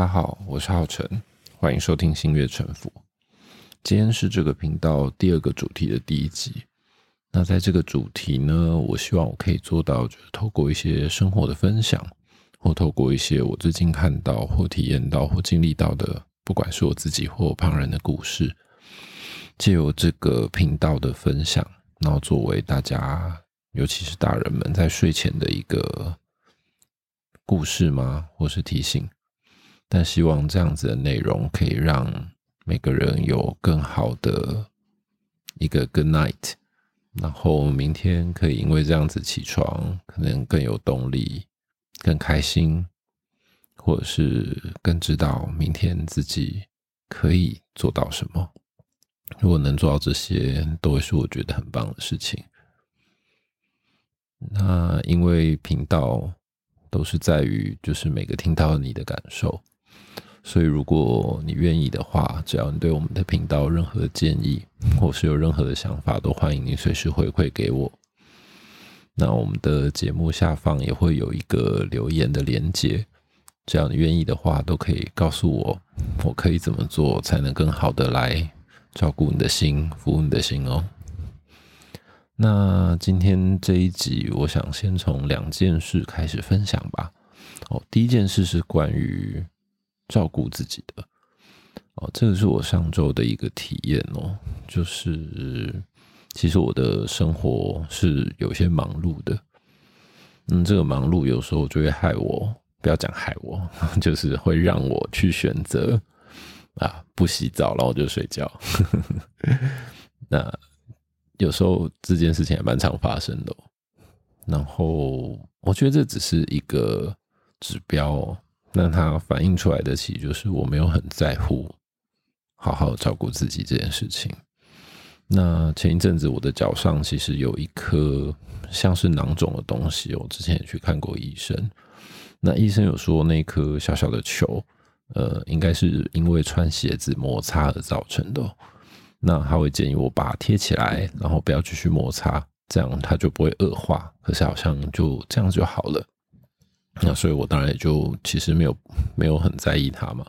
大家好，我是浩辰，欢迎收听星月沉浮。今天是这个频道第二个主题的第一集。那在这个主题呢，我希望我可以做到，就是透过一些生活的分享，或透过一些我最近看到或体验到或经历到的，不管是我自己或旁人的故事，借由这个频道的分享，然后作为大家，尤其是大人们在睡前的一个故事吗，或是提醒。但希望这样子的内容可以让每个人有更好的一个 good night，然后明天可以因为这样子起床，可能更有动力、更开心，或者是更知道明天自己可以做到什么。如果能做到这些，都会是我觉得很棒的事情。那因为频道都是在于，就是每个听到你的感受。所以，如果你愿意的话，只要你对我们的频道任何建议，或是有任何的想法，都欢迎你随时回馈给我。那我们的节目下方也会有一个留言的连接，只要你愿意的话，都可以告诉我，我可以怎么做才能更好的来照顾你的心，服务你的心哦。那今天这一集，我想先从两件事开始分享吧。哦，第一件事是关于。照顾自己的哦，这个是我上周的一个体验哦，就是其实我的生活是有些忙碌的，嗯，这个忙碌有时候就会害我，不要讲害我，就是会让我去选择啊不洗澡，然后就睡觉。那有时候这件事情也蛮常发生的，然后我觉得这只是一个指标。那它反映出来的，其实就是我没有很在乎好好照顾自己这件事情。那前一阵子，我的脚上其实有一颗像是囊肿的东西，我之前也去看过医生。那医生有说，那颗小小的球，呃，应该是因为穿鞋子摩擦而造成的。那他会建议我把它贴起来，然后不要继续摩擦，这样它就不会恶化。可是好像就这样就好了。那所以，我当然也就其实没有没有很在意它嘛。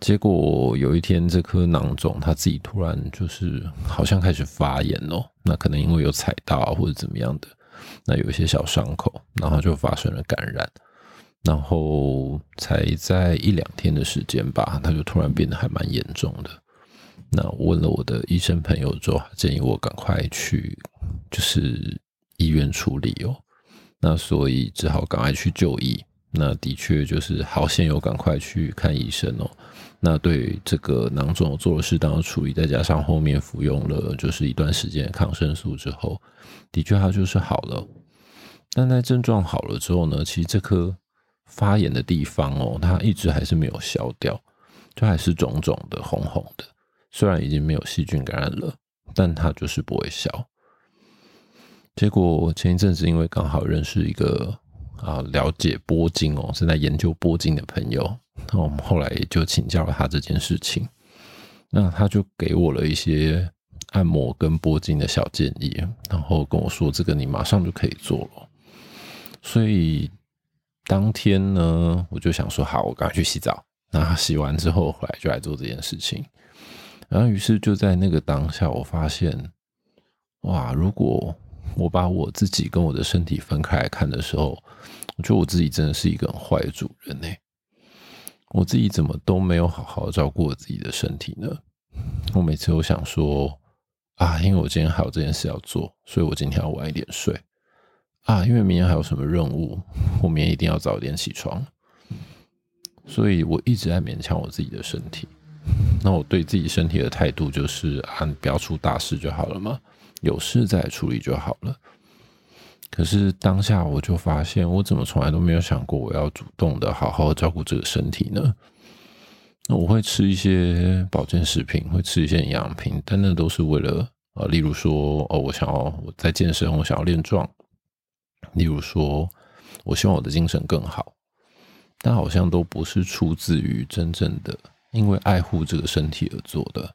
结果有一天，这颗囊肿它自己突然就是好像开始发炎哦。那可能因为有踩到啊，或者怎么样的，那有一些小伤口，然后就发生了感染。然后才在一两天的时间吧，它就突然变得还蛮严重的。那我问了我的医生朋友之后，建议我赶快去就是医院处理哦。那所以只好赶快去就医。那的确就是好险有赶快去看医生哦。那对这个囊肿做了适当的处理，再加上后面服用了就是一段时间抗生素之后，的确它就是好了。但在症状好了之后呢，其实这颗发炎的地方哦，它一直还是没有消掉，就还是肿肿的、红红的。虽然已经没有细菌感染了，但它就是不会消。结果前一阵子，因为刚好认识一个啊了解波经哦，正在研究波经的朋友，那我们后来就请教了他这件事情。那他就给我了一些按摩跟波经的小建议，然后跟我说：“这个你马上就可以做了。”所以当天呢，我就想说：“好，我赶快去洗澡。”那洗完之后回来就来做这件事情。然后于是就在那个当下，我发现，哇，如果我把我自己跟我的身体分开来看的时候，我觉得我自己真的是一个很坏的主人呢。我自己怎么都没有好好照顾我自己的身体呢？我每次都想说啊，因为我今天还有这件事要做，所以我今天要晚一点睡啊，因为明天还有什么任务，我明天一定要早点起床。所以我一直在勉强我自己的身体。那我对自己身体的态度就是啊，不要出大事就好了嘛。有事再处理就好了。可是当下我就发现，我怎么从来都没有想过我要主动的好好照顾这个身体呢？那我会吃一些保健食品，会吃一些营养品，但那都是为了呃，例如说哦，我想要我在健身，我想要练壮；例如说，我希望我的精神更好，但好像都不是出自于真正的因为爱护这个身体而做的。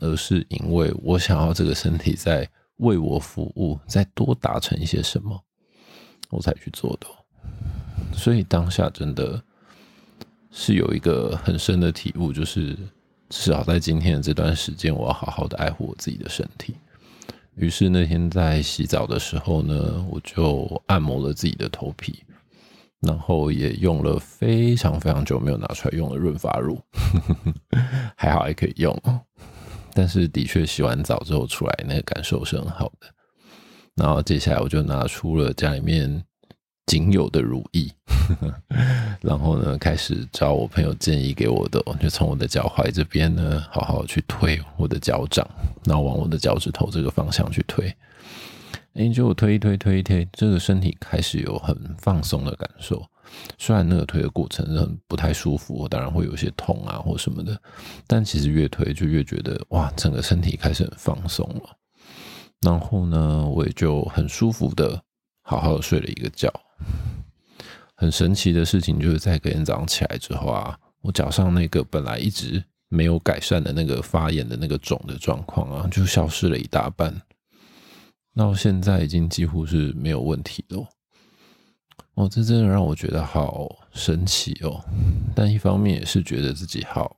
而是因为我想要这个身体在为我服务，再多达成一些什么，我才去做的。所以当下真的是有一个很深的体悟，就是至少在今天的这段时间，我要好好的爱护我自己的身体。于是那天在洗澡的时候呢，我就按摩了自己的头皮，然后也用了非常非常久没有拿出来用的润发乳，还好还可以用。但是的确洗完澡之后出来那个感受是很好的。然后接下来我就拿出了家里面。仅有的如意，然后呢，开始找我朋友建议给我的，就从我的脚踝这边呢，好好去推我的脚掌，然后往我的脚趾头这个方向去推。哎，就我推一推，推一推，这个身体开始有很放松的感受。虽然那个推的过程很不太舒服，当然会有些痛啊或什么的，但其实越推就越觉得哇，整个身体开始很放松了。然后呢，我也就很舒服的好好睡了一个觉。很神奇的事情就是在隔天早上起来之后啊，我脚上那个本来一直没有改善的那个发炎的那个肿的状况啊，就消失了一大半。到现在已经几乎是没有问题了。哦，这真的让我觉得好神奇哦。但一方面也是觉得自己好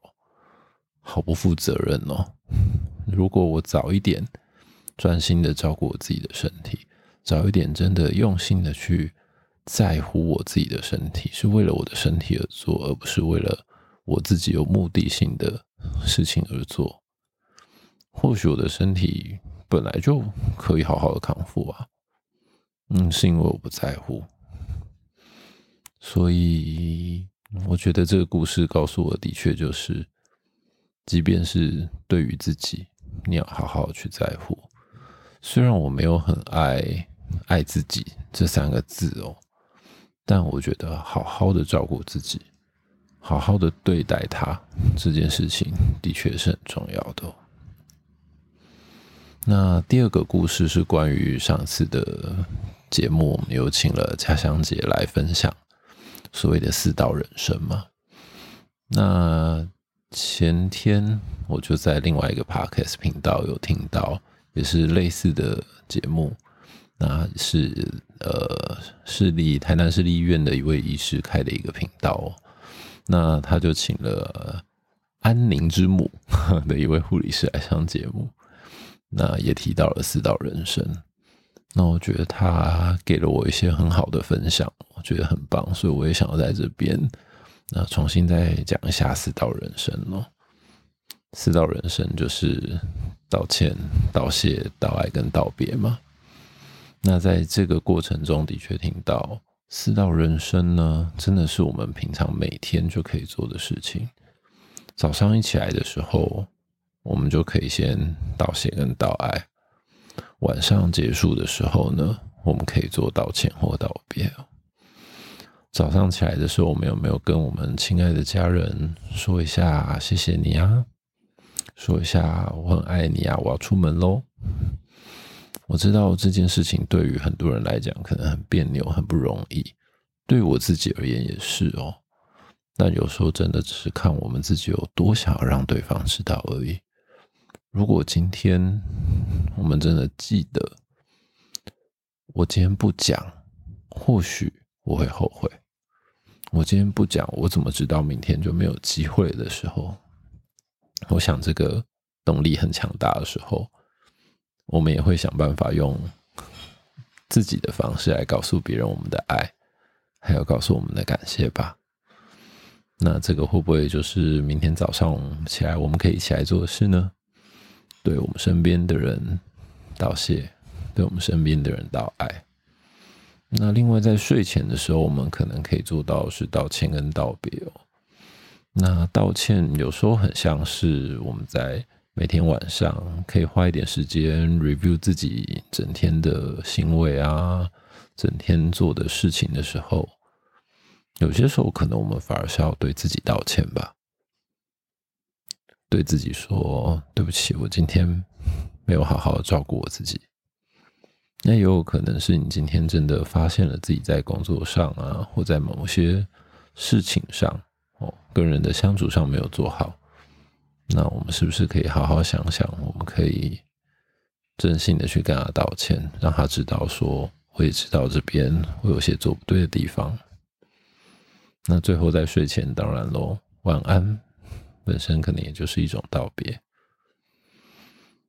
好不负责任哦。如果我早一点专心的照顾我自己的身体，早一点真的用心的去。在乎我自己的身体，是为了我的身体而做，而不是为了我自己有目的性的事情而做。或许我的身体本来就可以好好的康复啊，嗯，是因为我不在乎。所以我觉得这个故事告诉我的确就是，即便是对于自己，你要好好去在乎。虽然我没有很爱“爱自己”这三个字哦。但我觉得好好的照顾自己，好好的对待他这件事情，的确是很重要的。那第二个故事是关于上次的节目，我们有请了家乡姐来分享所谓的四道人生嘛。那前天我就在另外一个 podcast 频道有听到，也是类似的节目。那是呃，市立台南市立医院的一位医师开的一个频道，那他就请了安宁之母的一位护理师来上节目，那也提到了四道人生，那我觉得他给了我一些很好的分享，我觉得很棒，所以我也想要在这边那重新再讲一下四道人生哦。四道人生就是道歉、道谢、道爱跟道别嘛。那在这个过程中的确听到四道人生呢，真的是我们平常每天就可以做的事情。早上一起来的时候，我们就可以先道谢跟道爱；晚上结束的时候呢，我们可以做道歉或道别。早上起来的时候，我们有没有跟我们亲爱的家人说一下谢谢你啊？说一下我很爱你啊，我要出门喽。我知道这件事情对于很多人来讲可能很别扭、很不容易，对我自己而言也是哦。但有时候真的只是看我们自己有多想要让对方知道而已。如果今天我们真的记得，我今天不讲，或许我会后悔。我今天不讲，我怎么知道明天就没有机会的时候？我想这个动力很强大的时候。我们也会想办法用自己的方式来告诉别人我们的爱，还有告诉我们的感谢吧。那这个会不会就是明天早上起来我们可以一起来做的事呢？对我们身边的人道谢，对我们身边的人道爱。那另外在睡前的时候，我们可能可以做到是道歉跟道别哦。那道歉有时候很像是我们在。每天晚上可以花一点时间 review 自己整天的行为啊，整天做的事情的时候，有些时候可能我们反而是要对自己道歉吧，对自己说对不起，我今天没有好好照顾我自己。那也有可能是你今天真的发现了自己在工作上啊，或在某些事情上哦，跟人的相处上没有做好。那我们是不是可以好好想想？我们可以真心的去跟他道歉，让他知道说，我也知道这边会有些做不对的地方。那最后在睡前，当然喽，晚安本身可能也就是一种道别。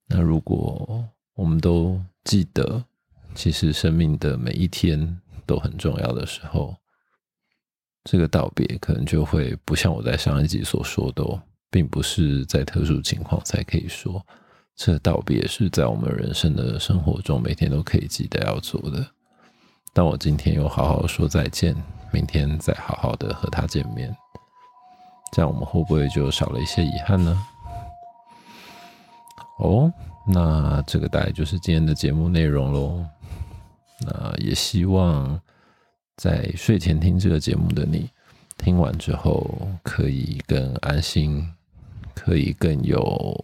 那如果我们都记得，其实生命的每一天都很重要的时候，这个道别可能就会不像我在上一集所说的，并不是在特殊情况才可以说。这道别是在我们人生的生活中每天都可以记得要做的。但我今天又好好说再见，明天再好好的和他见面，这样我们会不会就少了一些遗憾呢？哦，那这个大概就是今天的节目内容喽。那也希望在睡前听这个节目的你，听完之后可以更安心，可以更有。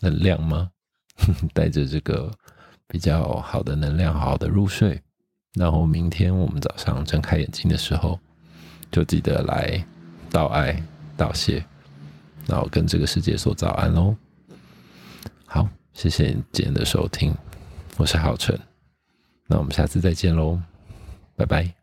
能量吗？带着这个比较好的能量，好好的入睡。然后明天我们早上睁开眼睛的时候，就记得来道爱、道谢，然后跟这个世界说早安喽。好，谢谢你今天的收听，我是浩辰，那我们下次再见喽，拜拜。